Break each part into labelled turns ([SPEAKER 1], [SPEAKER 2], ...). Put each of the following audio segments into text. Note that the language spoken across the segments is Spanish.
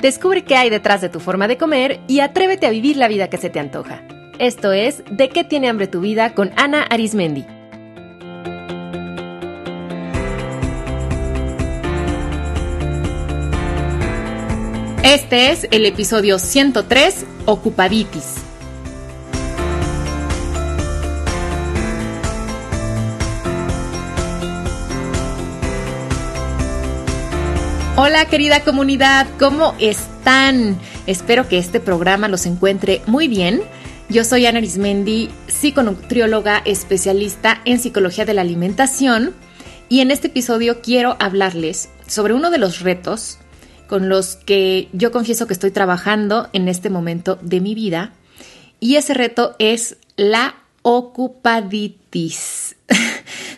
[SPEAKER 1] Descubre qué hay detrás de tu forma de comer y atrévete a vivir la vida que se te antoja. Esto es De qué tiene hambre tu vida con Ana Arismendi. Este es el episodio 103, Ocupaditis. Hola querida comunidad, ¿cómo están? Espero que este programa los encuentre muy bien. Yo soy Ana Arismendi, psiconutrióloga especialista en psicología de la alimentación y en este episodio quiero hablarles sobre uno de los retos con los que yo confieso que estoy trabajando en este momento de mi vida y ese reto es la ocupaditis.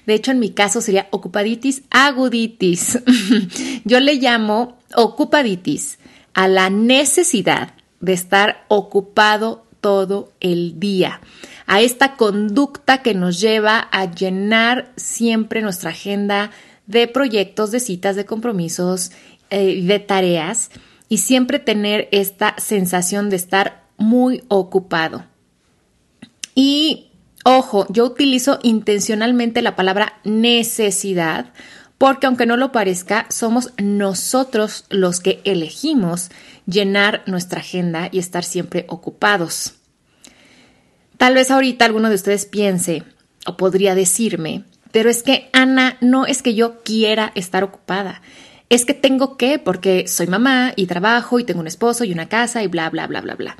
[SPEAKER 1] De hecho, en mi caso sería ocupaditis aguditis. Yo le llamo ocupaditis a la necesidad de estar ocupado todo el día, a esta conducta que nos lleva a llenar siempre nuestra agenda de proyectos, de citas, de compromisos, eh, de tareas y siempre tener esta sensación de estar muy ocupado. Y Ojo, yo utilizo intencionalmente la palabra necesidad porque aunque no lo parezca, somos nosotros los que elegimos llenar nuestra agenda y estar siempre ocupados. Tal vez ahorita alguno de ustedes piense o podría decirme, pero es que Ana, no es que yo quiera estar ocupada, es que tengo que porque soy mamá y trabajo y tengo un esposo y una casa y bla, bla, bla, bla, bla.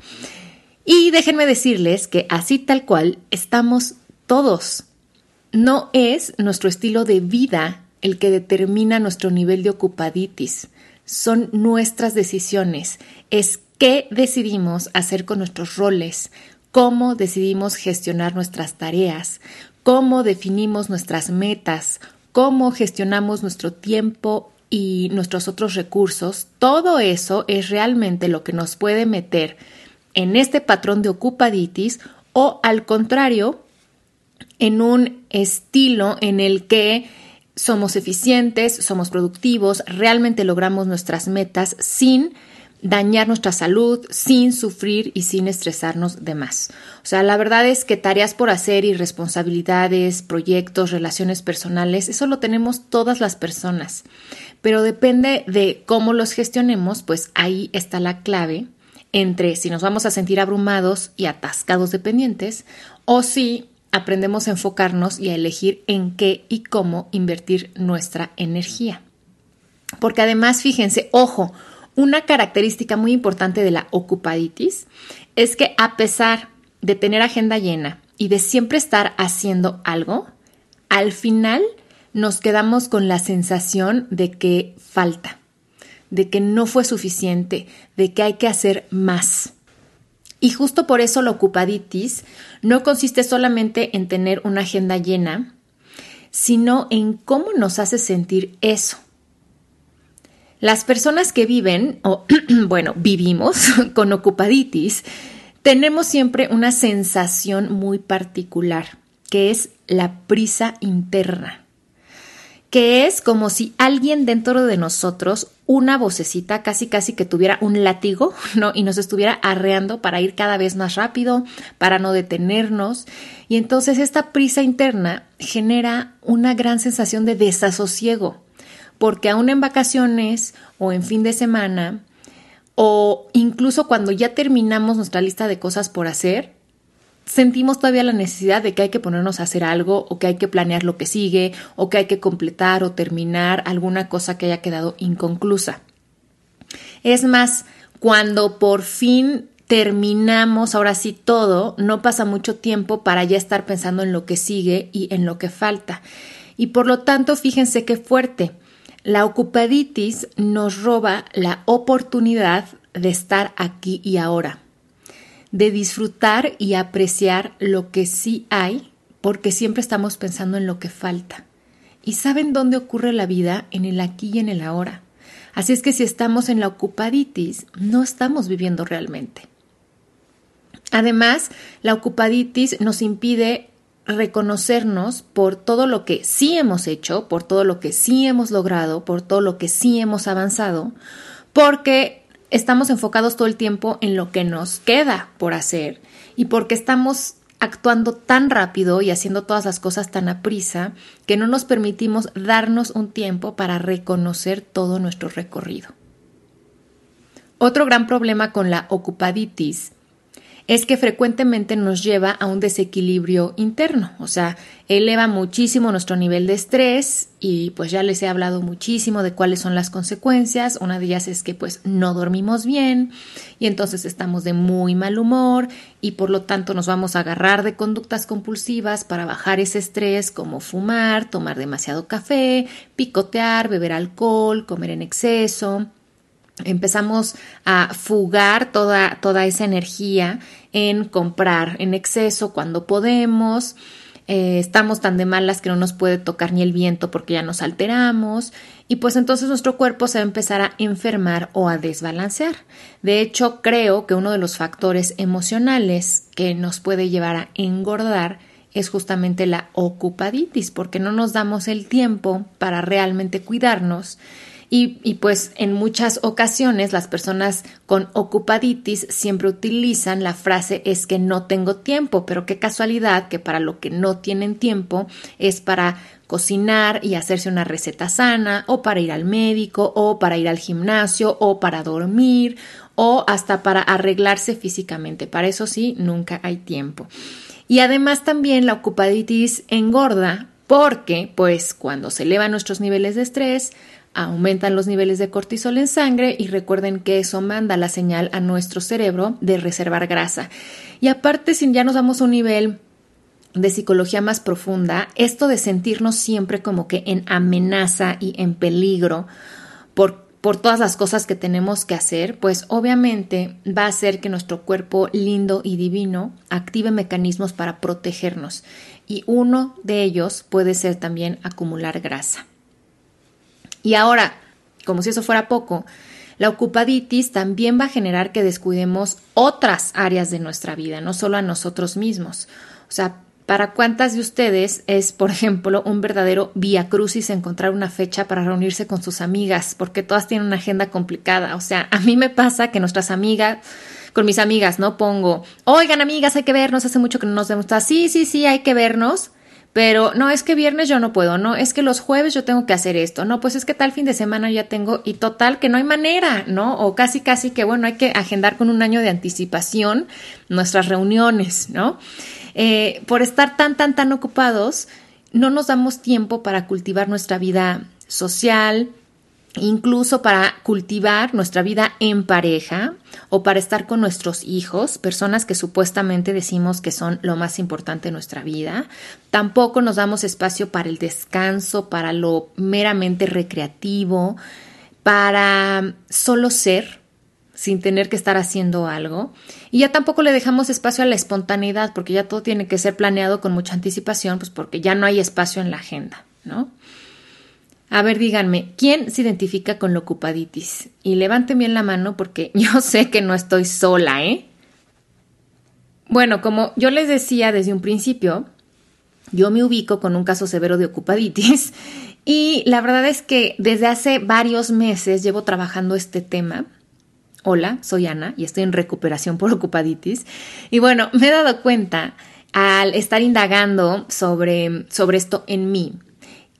[SPEAKER 1] Y déjenme decirles que así tal cual estamos todos. No es nuestro estilo de vida el que determina nuestro nivel de ocupaditis. Son nuestras decisiones. Es qué decidimos hacer con nuestros roles, cómo decidimos gestionar nuestras tareas, cómo definimos nuestras metas, cómo gestionamos nuestro tiempo y nuestros otros recursos. Todo eso es realmente lo que nos puede meter en este patrón de ocupaditis o al contrario, en un estilo en el que somos eficientes, somos productivos, realmente logramos nuestras metas sin dañar nuestra salud, sin sufrir y sin estresarnos de más. O sea, la verdad es que tareas por hacer y responsabilidades, proyectos, relaciones personales, eso lo tenemos todas las personas. Pero depende de cómo los gestionemos, pues ahí está la clave entre si nos vamos a sentir abrumados y atascados de pendientes o si aprendemos a enfocarnos y a elegir en qué y cómo invertir nuestra energía. Porque además, fíjense, ojo, una característica muy importante de la ocupaditis es que a pesar de tener agenda llena y de siempre estar haciendo algo, al final nos quedamos con la sensación de que falta de que no fue suficiente, de que hay que hacer más. Y justo por eso la ocupaditis no consiste solamente en tener una agenda llena, sino en cómo nos hace sentir eso. Las personas que viven, o bueno, vivimos con ocupaditis, tenemos siempre una sensación muy particular, que es la prisa interna que es como si alguien dentro de nosotros, una vocecita casi casi que tuviera un látigo, ¿no? Y nos estuviera arreando para ir cada vez más rápido, para no detenernos. Y entonces esta prisa interna genera una gran sensación de desasosiego, porque aún en vacaciones o en fin de semana, o incluso cuando ya terminamos nuestra lista de cosas por hacer, sentimos todavía la necesidad de que hay que ponernos a hacer algo o que hay que planear lo que sigue o que hay que completar o terminar alguna cosa que haya quedado inconclusa. Es más, cuando por fin terminamos ahora sí todo, no pasa mucho tiempo para ya estar pensando en lo que sigue y en lo que falta. Y por lo tanto, fíjense qué fuerte. La ocupaditis nos roba la oportunidad de estar aquí y ahora de disfrutar y apreciar lo que sí hay, porque siempre estamos pensando en lo que falta. ¿Y saben dónde ocurre la vida? En el aquí y en el ahora. Así es que si estamos en la ocupaditis, no estamos viviendo realmente. Además, la ocupaditis nos impide reconocernos por todo lo que sí hemos hecho, por todo lo que sí hemos logrado, por todo lo que sí hemos avanzado, porque estamos enfocados todo el tiempo en lo que nos queda por hacer y porque estamos actuando tan rápido y haciendo todas las cosas tan a prisa que no nos permitimos darnos un tiempo para reconocer todo nuestro recorrido. Otro gran problema con la ocupaditis es que frecuentemente nos lleva a un desequilibrio interno, o sea, eleva muchísimo nuestro nivel de estrés y pues ya les he hablado muchísimo de cuáles son las consecuencias. Una de ellas es que pues no dormimos bien y entonces estamos de muy mal humor y por lo tanto nos vamos a agarrar de conductas compulsivas para bajar ese estrés como fumar, tomar demasiado café, picotear, beber alcohol, comer en exceso empezamos a fugar toda, toda esa energía en comprar en exceso cuando podemos. Eh, estamos tan de malas que no nos puede tocar ni el viento porque ya nos alteramos y pues entonces nuestro cuerpo se va a empezar a enfermar o a desbalancear. De hecho, creo que uno de los factores emocionales que nos puede llevar a engordar es justamente la ocupaditis, porque no nos damos el tiempo para realmente cuidarnos y, pues en muchas ocasiones las personas con ocupaditis siempre utilizan la frase es que no tengo tiempo, pero qué casualidad que para lo que no tienen tiempo es para cocinar y hacerse una receta sana o para ir al médico o para ir al gimnasio o para dormir o hasta para arreglarse físicamente. Para eso sí, nunca hay tiempo. Y además también la ocupaditis engorda porque pues cuando se elevan nuestros niveles de estrés, aumentan los niveles de cortisol en sangre y recuerden que eso manda la señal a nuestro cerebro de reservar grasa. Y aparte, si ya nos damos un nivel de psicología más profunda, esto de sentirnos siempre como que en amenaza y en peligro por, por todas las cosas que tenemos que hacer, pues obviamente va a hacer que nuestro cuerpo lindo y divino active mecanismos para protegernos. Y uno de ellos puede ser también acumular grasa. Y ahora, como si eso fuera poco, la ocupaditis también va a generar que descuidemos otras áreas de nuestra vida, no solo a nosotros mismos. O sea, ¿para cuántas de ustedes es, por ejemplo, un verdadero vía crucis encontrar una fecha para reunirse con sus amigas? Porque todas tienen una agenda complicada. O sea, a mí me pasa que nuestras amigas con mis amigas, ¿no? Pongo, oigan amigas, hay que vernos, hace mucho que no nos vemos. Sí, sí, sí, hay que vernos. Pero no, es que viernes yo no puedo, no, es que los jueves yo tengo que hacer esto, no, pues es que tal fin de semana ya tengo y total que no hay manera, ¿no? O casi, casi que bueno, hay que agendar con un año de anticipación nuestras reuniones, ¿no? Eh, por estar tan, tan, tan ocupados, no nos damos tiempo para cultivar nuestra vida social, incluso para cultivar nuestra vida en pareja o para estar con nuestros hijos, personas que supuestamente decimos que son lo más importante en nuestra vida. Tampoco nos damos espacio para el descanso, para lo meramente recreativo, para solo ser sin tener que estar haciendo algo. Y ya tampoco le dejamos espacio a la espontaneidad, porque ya todo tiene que ser planeado con mucha anticipación, pues porque ya no hay espacio en la agenda, ¿no? A ver, díganme, ¿quién se identifica con la ocupaditis? Y levanten bien la mano porque yo sé que no estoy sola, ¿eh? Bueno, como yo les decía desde un principio, yo me ubico con un caso severo de ocupaditis y la verdad es que desde hace varios meses llevo trabajando este tema. Hola, soy Ana y estoy en recuperación por ocupaditis. Y bueno, me he dado cuenta al estar indagando sobre, sobre esto en mí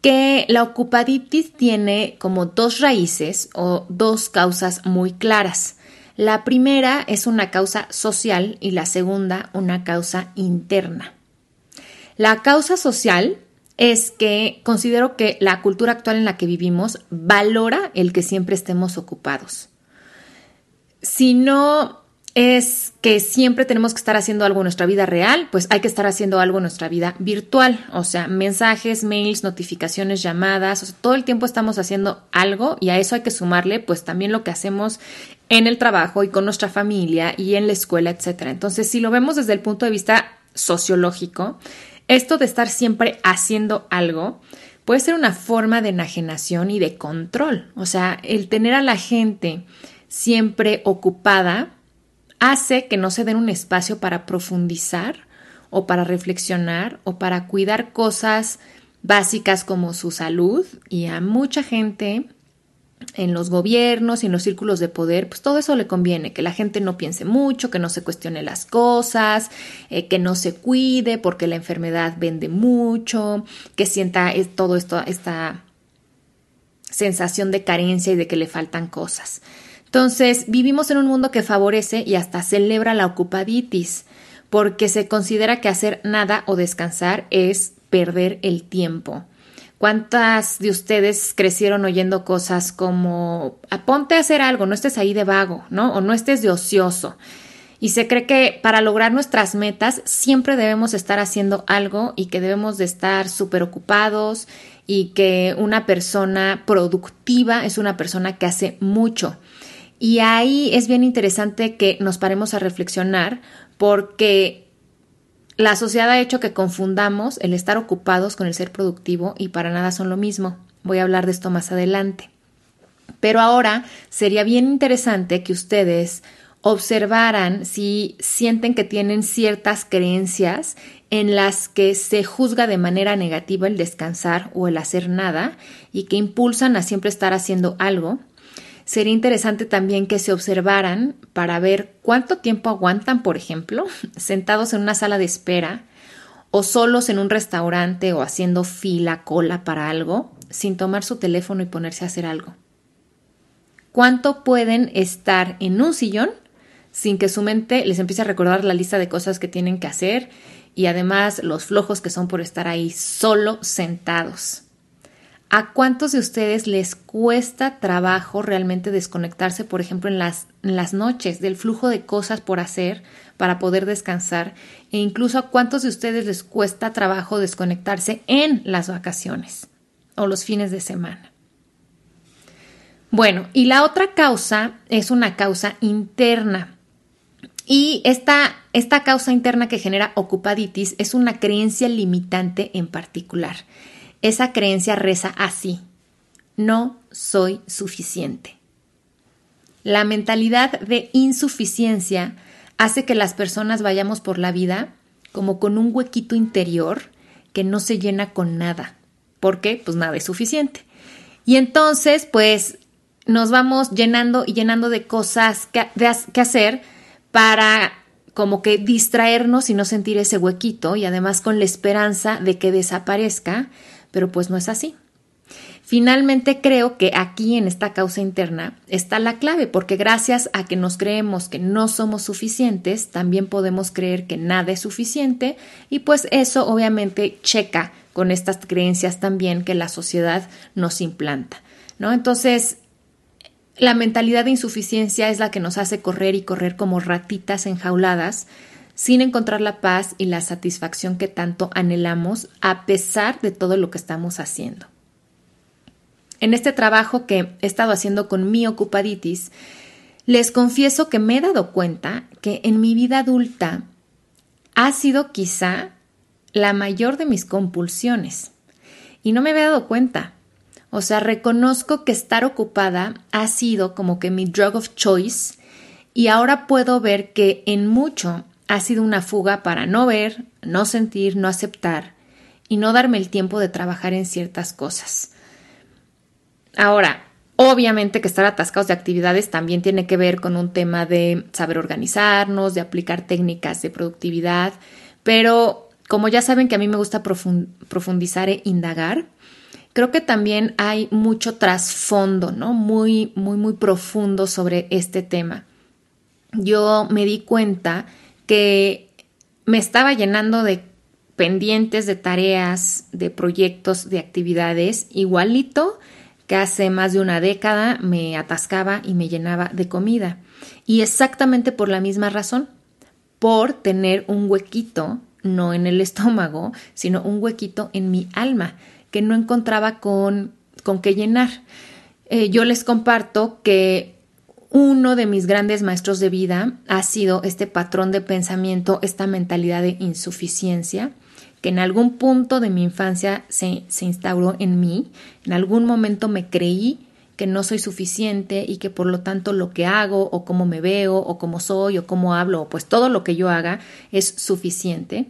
[SPEAKER 1] que la ocupaditis tiene como dos raíces o dos causas muy claras. La primera es una causa social y la segunda una causa interna. La causa social es que considero que la cultura actual en la que vivimos valora el que siempre estemos ocupados. Si no es que siempre tenemos que estar haciendo algo en nuestra vida real, pues hay que estar haciendo algo en nuestra vida virtual, o sea, mensajes, mails, notificaciones, llamadas, o sea, todo el tiempo estamos haciendo algo y a eso hay que sumarle pues también lo que hacemos en el trabajo y con nuestra familia y en la escuela, etcétera. Entonces, si lo vemos desde el punto de vista sociológico, esto de estar siempre haciendo algo puede ser una forma de enajenación y de control, o sea, el tener a la gente siempre ocupada hace que no se den un espacio para profundizar o para reflexionar o para cuidar cosas básicas como su salud y a mucha gente en los gobiernos y en los círculos de poder, pues todo eso le conviene, que la gente no piense mucho, que no se cuestione las cosas, eh, que no se cuide porque la enfermedad vende mucho, que sienta todo esto, esta sensación de carencia y de que le faltan cosas. Entonces, vivimos en un mundo que favorece y hasta celebra la ocupaditis, porque se considera que hacer nada o descansar es perder el tiempo. ¿Cuántas de ustedes crecieron oyendo cosas como ponte a hacer algo, no estés ahí de vago, ¿no? O no estés de ocioso. Y se cree que para lograr nuestras metas siempre debemos estar haciendo algo y que debemos de estar súper ocupados y que una persona productiva es una persona que hace mucho. Y ahí es bien interesante que nos paremos a reflexionar porque la sociedad ha hecho que confundamos el estar ocupados con el ser productivo y para nada son lo mismo. Voy a hablar de esto más adelante. Pero ahora sería bien interesante que ustedes observaran si sienten que tienen ciertas creencias en las que se juzga de manera negativa el descansar o el hacer nada y que impulsan a siempre estar haciendo algo Sería interesante también que se observaran para ver cuánto tiempo aguantan, por ejemplo, sentados en una sala de espera o solos en un restaurante o haciendo fila, cola para algo, sin tomar su teléfono y ponerse a hacer algo. ¿Cuánto pueden estar en un sillón sin que su mente les empiece a recordar la lista de cosas que tienen que hacer y además los flojos que son por estar ahí solo sentados? ¿A cuántos de ustedes les cuesta trabajo realmente desconectarse, por ejemplo, en las, las, noches del flujo de cosas por hacer para poder descansar? E incluso a cuántos de ustedes les cuesta trabajo desconectarse en las vacaciones o los fines de semana. Bueno, y la otra causa es una causa interna. Y esta, esta causa interna que genera ocupaditis es una creencia limitante en particular. Esa creencia reza así, no soy suficiente. La mentalidad de insuficiencia hace que las personas vayamos por la vida como con un huequito interior que no se llena con nada. ¿Por qué? Pues nada es suficiente. Y entonces, pues nos vamos llenando y llenando de cosas que, que hacer para como que distraernos y no sentir ese huequito y además con la esperanza de que desaparezca pero pues no es así. Finalmente creo que aquí en esta causa interna está la clave, porque gracias a que nos creemos que no somos suficientes, también podemos creer que nada es suficiente y pues eso obviamente checa con estas creencias también que la sociedad nos implanta, ¿no? Entonces, la mentalidad de insuficiencia es la que nos hace correr y correr como ratitas enjauladas sin encontrar la paz y la satisfacción que tanto anhelamos a pesar de todo lo que estamos haciendo. En este trabajo que he estado haciendo con mi ocupaditis, les confieso que me he dado cuenta que en mi vida adulta ha sido quizá la mayor de mis compulsiones. Y no me había dado cuenta. O sea, reconozco que estar ocupada ha sido como que mi drug of choice y ahora puedo ver que en mucho ha sido una fuga para no ver, no sentir, no aceptar y no darme el tiempo de trabajar en ciertas cosas. Ahora, obviamente que estar atascados de actividades también tiene que ver con un tema de saber organizarnos, de aplicar técnicas de productividad, pero como ya saben que a mí me gusta profundizar e indagar, creo que también hay mucho trasfondo, ¿no? Muy, muy, muy profundo sobre este tema. Yo me di cuenta que me estaba llenando de pendientes, de tareas, de proyectos, de actividades, igualito que hace más de una década me atascaba y me llenaba de comida. Y exactamente por la misma razón, por tener un huequito, no en el estómago, sino un huequito en mi alma, que no encontraba con, con qué llenar. Eh, yo les comparto que uno de mis grandes maestros de vida ha sido este patrón de pensamiento, esta mentalidad de insuficiencia, que en algún punto de mi infancia se, instauró en mí. En algún momento me creí que no soy suficiente y que por lo tanto lo que hago o cómo me veo o cómo soy o cómo hablo, o pues todo lo que yo haga es suficiente.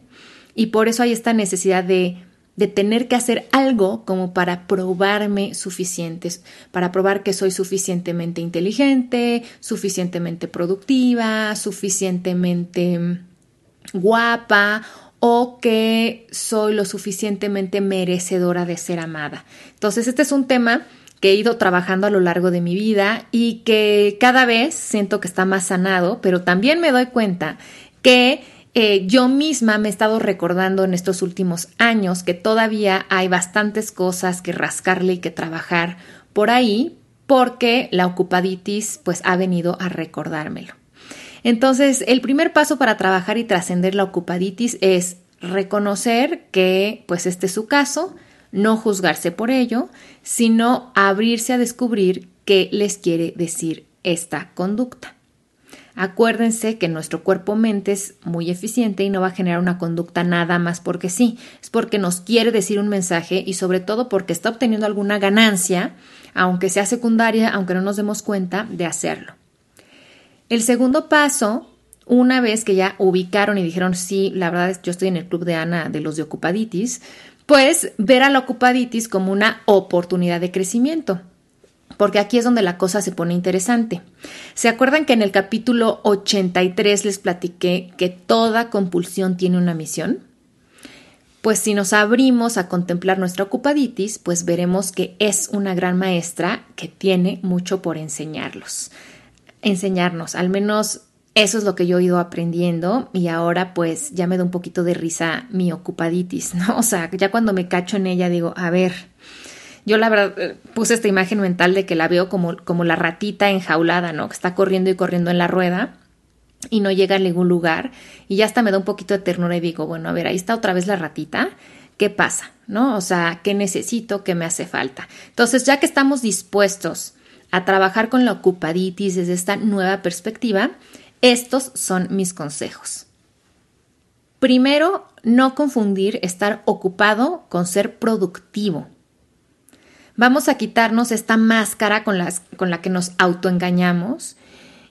[SPEAKER 1] Y por eso hay esta necesidad de de tener que hacer algo como para probarme suficientes, para probar que soy suficientemente inteligente, suficientemente productiva, suficientemente guapa o que soy lo suficientemente merecedora de ser amada. Entonces, este es un tema que he ido trabajando a lo largo de mi vida y que cada vez siento que está más sanado, pero también me doy cuenta que eh, yo misma me he estado recordando en estos últimos años que todavía hay bastantes cosas que rascarle y que trabajar por ahí porque la ocupaditis pues ha venido a recordármelo. Entonces, el primer paso para trabajar y trascender la ocupaditis es reconocer que pues este es su caso, no juzgarse por ello, sino abrirse a descubrir qué les quiere decir esta conducta. Acuérdense que nuestro cuerpo-mente es muy eficiente y no va a generar una conducta nada más porque sí, es porque nos quiere decir un mensaje y sobre todo porque está obteniendo alguna ganancia, aunque sea secundaria, aunque no nos demos cuenta de hacerlo. El segundo paso, una vez que ya ubicaron y dijeron, sí, la verdad es que yo estoy en el club de Ana de los de ocupaditis, pues ver a la ocupaditis como una oportunidad de crecimiento porque aquí es donde la cosa se pone interesante. ¿Se acuerdan que en el capítulo 83 les platiqué que toda compulsión tiene una misión? Pues si nos abrimos a contemplar nuestra ocupaditis, pues veremos que es una gran maestra que tiene mucho por enseñarlos. Enseñarnos, al menos eso es lo que yo he ido aprendiendo y ahora pues ya me da un poquito de risa mi ocupaditis, ¿no? O sea, ya cuando me cacho en ella digo, a ver, yo la verdad eh, puse esta imagen mental de que la veo como, como la ratita enjaulada, ¿no? Que está corriendo y corriendo en la rueda y no llega a ningún lugar. Y ya hasta me da un poquito de ternura y digo, bueno, a ver, ahí está otra vez la ratita. ¿Qué pasa? ¿No? O sea, ¿qué necesito? ¿Qué me hace falta? Entonces, ya que estamos dispuestos a trabajar con la ocupaditis desde esta nueva perspectiva, estos son mis consejos. Primero, no confundir estar ocupado con ser productivo. Vamos a quitarnos esta máscara con, la que nos autoengañamos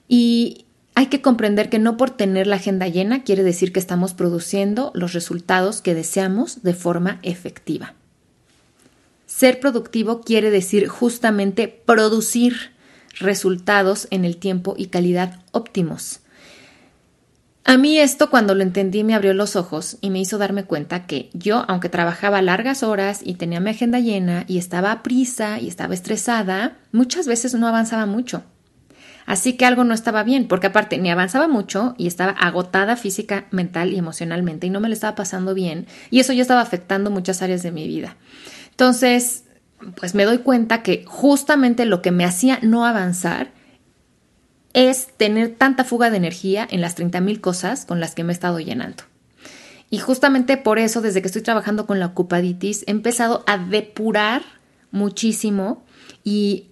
[SPEAKER 1] y hay que comprender que no por tener la agenda llena quiere decir que estamos produciendo los resultados que deseamos de forma efectiva. Ser productivo quiere decir justamente producir resultados en el tiempo y calidad óptimos. A mí esto cuando lo entendí me abrió los ojos y me hizo darme cuenta que yo, aunque trabajaba largas horas y tenía mi agenda llena y estaba a prisa y estaba estresada, muchas veces no avanzaba mucho. Así que algo no estaba bien, porque aparte ni avanzaba mucho y estaba agotada física, mental y emocionalmente y no me lo estaba pasando bien y eso ya estaba afectando muchas áreas de mi vida. Entonces, pues me doy cuenta que justamente lo que me hacía no avanzar es tener tanta fuga de energía en las 30.000 cosas con las que me he estado llenando. Y justamente por eso, desde que estoy trabajando con la ocupaditis, he empezado a depurar muchísimo y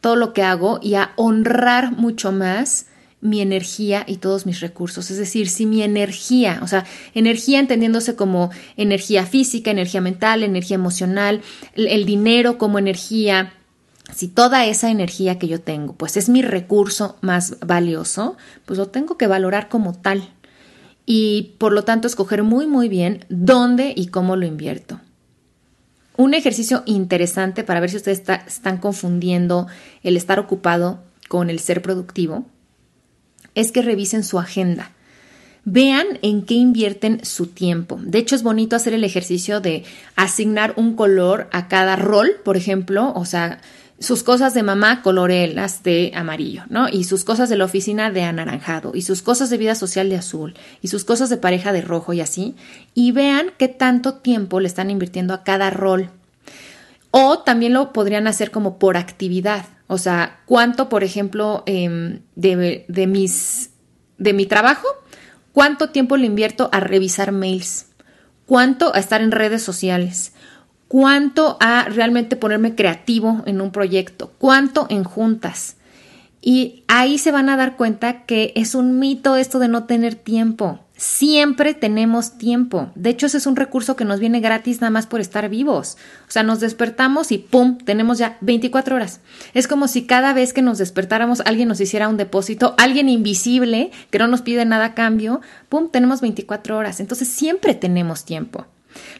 [SPEAKER 1] todo lo que hago y a honrar mucho más mi energía y todos mis recursos. Es decir, si mi energía, o sea, energía entendiéndose como energía física, energía mental, energía emocional, el dinero como energía, si toda esa energía que yo tengo, pues es mi recurso más valioso, pues lo tengo que valorar como tal. Y por lo tanto escoger muy muy bien dónde y cómo lo invierto. Un ejercicio interesante para ver si ustedes están confundiendo el estar ocupado con el ser productivo es que revisen su agenda. Vean en qué invierten su tiempo. De hecho, es bonito hacer el ejercicio de asignar un color a cada rol, por ejemplo, o sea, sus cosas de mamá colorelas de amarillo, ¿no? Y sus cosas de la oficina de anaranjado, y sus cosas de vida social de azul, y sus cosas de pareja de rojo y así, y vean qué tanto tiempo le están invirtiendo a cada rol. O también lo podrían hacer como por actividad, o sea, cuánto, por ejemplo, em, de, de, mis, de mi trabajo, cuánto tiempo le invierto a revisar mails, cuánto a estar en redes sociales, cuánto a realmente ponerme creativo en un proyecto, cuánto en juntas. Y ahí se van a dar cuenta que es un mito esto de no tener tiempo. Siempre tenemos tiempo. De hecho, ese es un recurso que nos viene gratis nada más por estar vivos. O sea, nos despertamos y ¡pum! Tenemos ya 24 horas. Es como si cada vez que nos despertáramos alguien nos hiciera un depósito, alguien invisible que no nos pide nada a cambio, ¡pum! Tenemos 24 horas. Entonces, siempre tenemos tiempo.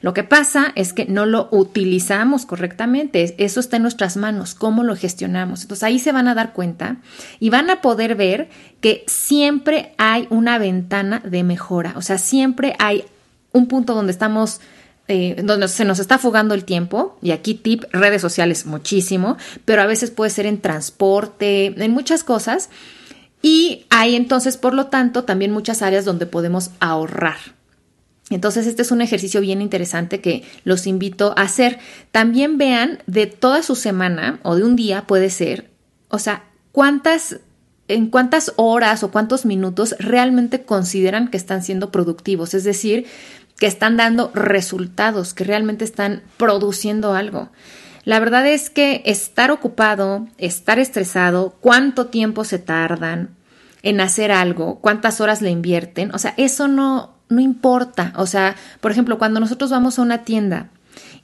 [SPEAKER 1] Lo que pasa es que no lo utilizamos correctamente. Eso está en nuestras manos, cómo lo gestionamos. Entonces ahí se van a dar cuenta y van a poder ver que siempre hay una ventana de mejora. O sea, siempre hay un punto donde estamos eh, donde se nos está fugando el tiempo, y aquí tip, redes sociales muchísimo, pero a veces puede ser en transporte, en muchas cosas, y hay entonces, por lo tanto, también muchas áreas donde podemos ahorrar. Entonces, este es un ejercicio bien interesante que los invito a hacer. También vean de toda su semana o de un día puede ser, o sea, cuántas en cuántas horas o cuántos minutos realmente consideran que están siendo productivos, es decir, que están dando resultados, que realmente están produciendo algo. La verdad es que estar ocupado, estar estresado, cuánto tiempo se tardan en hacer algo, cuántas horas le invierten, o sea, eso no, no importa. O sea, por ejemplo, cuando nosotros vamos a una tienda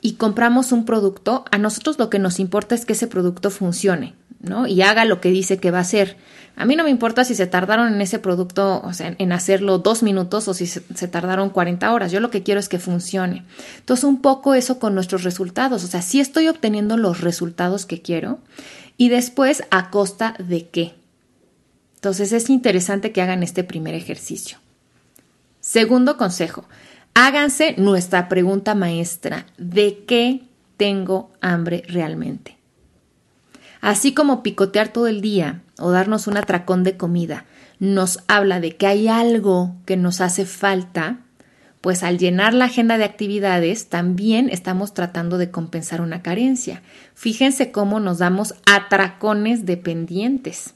[SPEAKER 1] y compramos un producto, a nosotros lo que nos importa es que ese producto funcione, ¿no? Y haga lo que dice que va a hacer. A mí no me importa si se tardaron en ese producto, o sea, en hacerlo dos minutos o si se, tardaron 40 horas. Yo lo que quiero es que funcione. Entonces, un poco eso con nuestros resultados. O sea, si estoy obteniendo los resultados que quiero y después a costa de qué. Entonces, es interesante que hagan este primer ejercicio. Segundo consejo, háganse nuestra pregunta maestra. ¿De qué tengo hambre realmente? Así como picotear todo el día o darnos un atracón de comida nos habla de que hay algo que nos hace falta, pues al llenar la agenda de actividades también estamos tratando de compensar una carencia. Fíjense cómo nos damos atracones dependientes.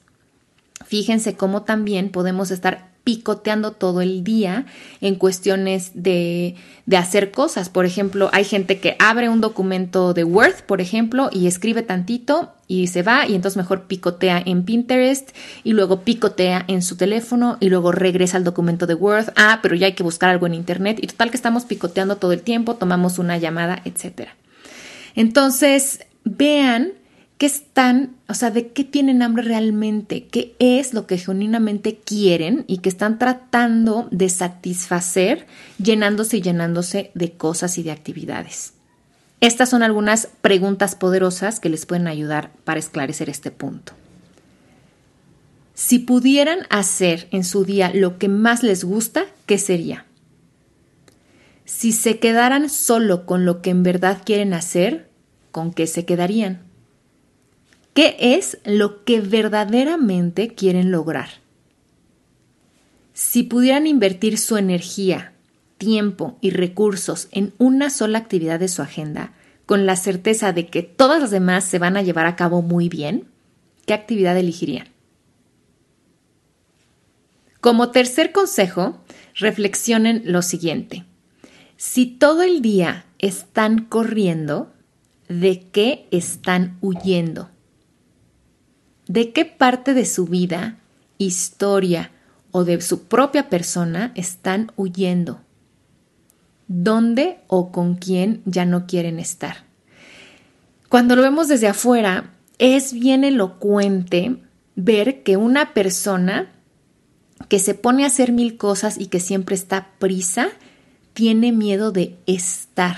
[SPEAKER 1] Fíjense cómo también podemos estar picoteando todo el día en cuestiones de, de, hacer cosas. Por ejemplo, hay gente que abre un documento de Word, por ejemplo, y escribe tantito y se va y entonces mejor picotea en Pinterest y luego picotea en su teléfono y luego regresa al documento de Word. Ah, pero ya hay que buscar algo en Internet y total que estamos picoteando todo el tiempo, tomamos una llamada, etc. Entonces, vean qué están, o sea, de qué tienen hambre realmente, qué es lo que genuinamente quieren y que están tratando de satisfacer llenándose y llenándose de cosas y de actividades. Estas son algunas preguntas poderosas que les pueden ayudar para esclarecer este punto. Si pudieran hacer en su día lo que más les gusta, ¿qué sería? Si se quedaran solo con lo que en verdad quieren hacer, ¿con qué se quedarían? ¿Qué es lo que verdaderamente quieren lograr? Si pudieran invertir su energía, tiempo y recursos en una sola actividad de su agenda, con la certeza de que todas las demás se van a llevar a cabo muy bien, ¿qué actividad elegirían? Como tercer consejo, reflexionen lo siguiente. Si todo el día están corriendo, ¿de qué están huyendo? De qué parte de su vida, historia o de su propia persona están huyendo, dónde o con quién ya no quieren estar. Cuando lo vemos desde afuera, es bien elocuente ver que una persona que se pone a hacer mil cosas y que siempre está prisa, tiene miedo de estar,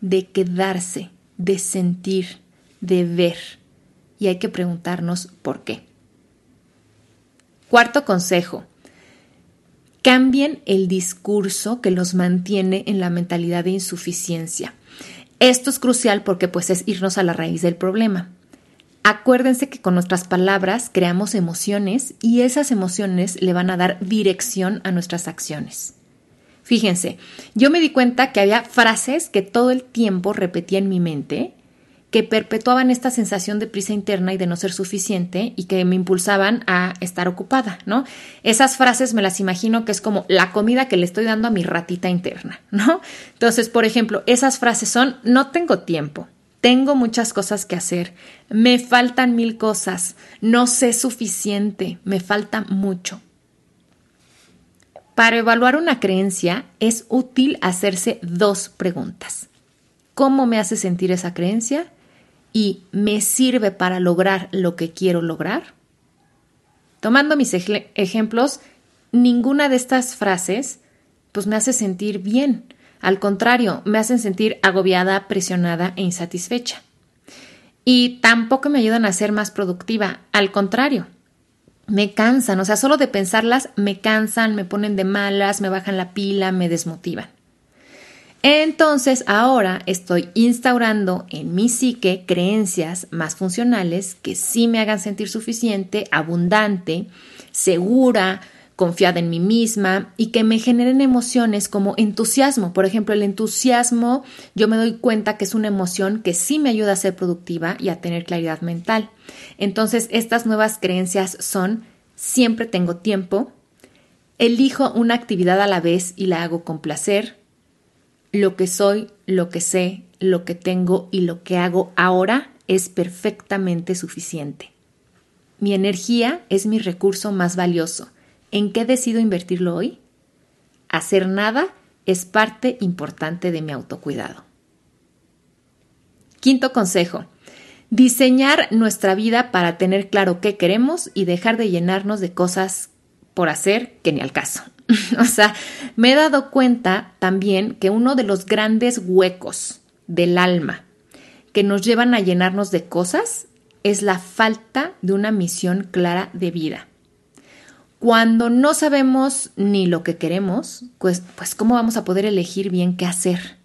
[SPEAKER 1] de quedarse, de sentir, de ver y hay que preguntarnos por qué. Cuarto consejo. Cambien el discurso que los mantiene en la mentalidad de insuficiencia. Esto es crucial porque pues es irnos a la raíz del problema. Acuérdense que con nuestras palabras creamos emociones y esas emociones le van a dar dirección a nuestras acciones. Fíjense, yo me di cuenta que había frases que todo el tiempo repetía en mi mente que perpetuaban esta sensación de prisa interna y de no ser suficiente y que me impulsaban a estar ocupada, ¿no? Esas frases me las imagino que es como la comida que le estoy dando a mi ratita interna, ¿no? Entonces, por ejemplo, esas frases son no tengo tiempo, tengo muchas cosas que hacer, me faltan mil cosas, no sé suficiente, me falta mucho. Para evaluar una creencia es útil hacerse dos preguntas. ¿Cómo me hace sentir esa creencia? Y me sirve para lograr lo que quiero lograr? Tomando mis ejemplos, ninguna de estas frases pues me hace sentir bien. Al contrario, me hacen sentir agobiada, presionada e insatisfecha. Y tampoco me ayudan a ser más productiva. Al contrario, me cansan. O sea, solo de pensarlas me cansan, me ponen de malas, me bajan la pila, me desmotivan. Entonces ahora estoy instaurando en mi psique creencias más funcionales que sí me hagan sentir suficiente, abundante, segura, confiada en mí misma y que me generen emociones como entusiasmo. Por ejemplo, el entusiasmo yo me doy cuenta que es una emoción que sí me ayuda a ser productiva y a tener claridad mental. Entonces, estas nuevas creencias son siempre tengo tiempo, elijo una actividad a la vez y la hago con placer, lo que soy, lo que sé, lo que tengo y lo que hago ahora es perfectamente suficiente. Mi energía es mi recurso más valioso. ¿En qué decido invertirlo hoy? Hacer nada es parte importante de mi autocuidado. Quinto consejo. Diseñar nuestra vida para tener claro qué queremos y dejar de llenarnos de cosas por hacer que ni al caso. o sea, me he dado cuenta también que uno de los grandes huecos del alma que nos llevan a llenarnos de cosas es la falta de una misión clara de vida. Cuando no sabemos ni lo que queremos, pues, pues cómo vamos a poder elegir bien qué hacer.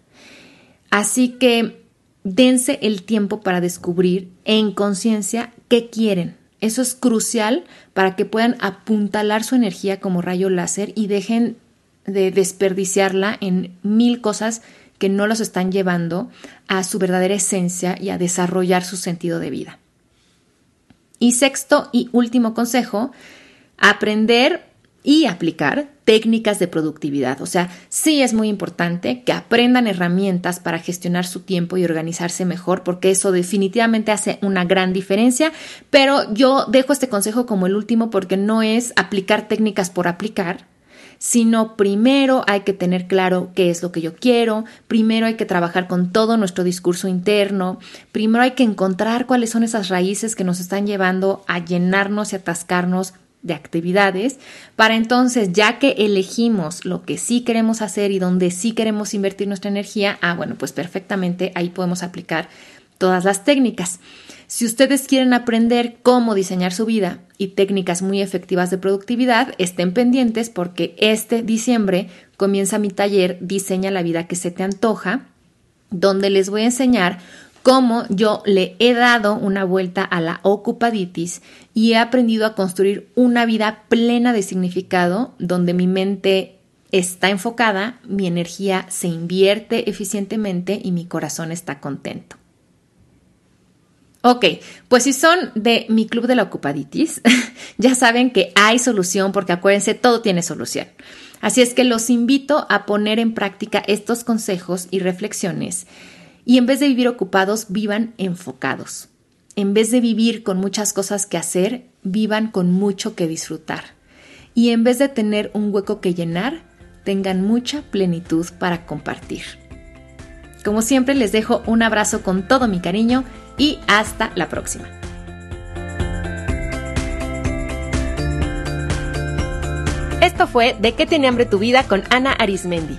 [SPEAKER 1] Así que dense el tiempo para descubrir en conciencia qué quieren eso es crucial para que puedan apuntalar su energía como rayo láser y dejen de desperdiciarla en mil cosas que no los están llevando a su verdadera esencia y a desarrollar su sentido de vida. Y sexto y último consejo, aprender y aplicar técnicas de productividad. O sea, sí es muy importante que aprendan herramientas para gestionar su tiempo y organizarse mejor, porque eso definitivamente hace una gran diferencia. Pero yo dejo este consejo como el último porque no es aplicar técnicas por aplicar, sino primero hay que tener claro qué es lo que yo quiero, primero hay que trabajar con todo nuestro discurso interno, primero hay que encontrar cuáles son esas raíces que nos están llevando a llenarnos y atascarnos de actividades, para entonces, ya que elegimos lo que sí queremos hacer y donde sí queremos invertir nuestra energía, ah, bueno, pues perfectamente ahí podemos aplicar todas las técnicas. Si ustedes quieren aprender cómo diseñar su vida y técnicas muy efectivas de productividad, estén pendientes porque este diciembre comienza mi taller Diseña la vida que se te antoja, donde les voy a enseñar cómo yo le he dado una vuelta a la ocupaditis y he aprendido a construir una vida plena de significado donde mi mente está enfocada, mi energía se invierte eficientemente y mi corazón está contento. Ok, pues si son de mi club de la ocupaditis, ya saben que hay solución porque acuérdense, todo tiene solución. Así es que los invito a poner en práctica estos consejos y reflexiones y en vez de vivir ocupados, vivan enfocados. En vez de vivir con muchas cosas que hacer, vivan con mucho que disfrutar. Y en vez de tener un hueco que llenar, tengan mucha plenitud para compartir. Como siempre, les dejo un abrazo con todo mi cariño y hasta la próxima. Esto fue De qué tiene hambre tu vida con Ana Arismendi.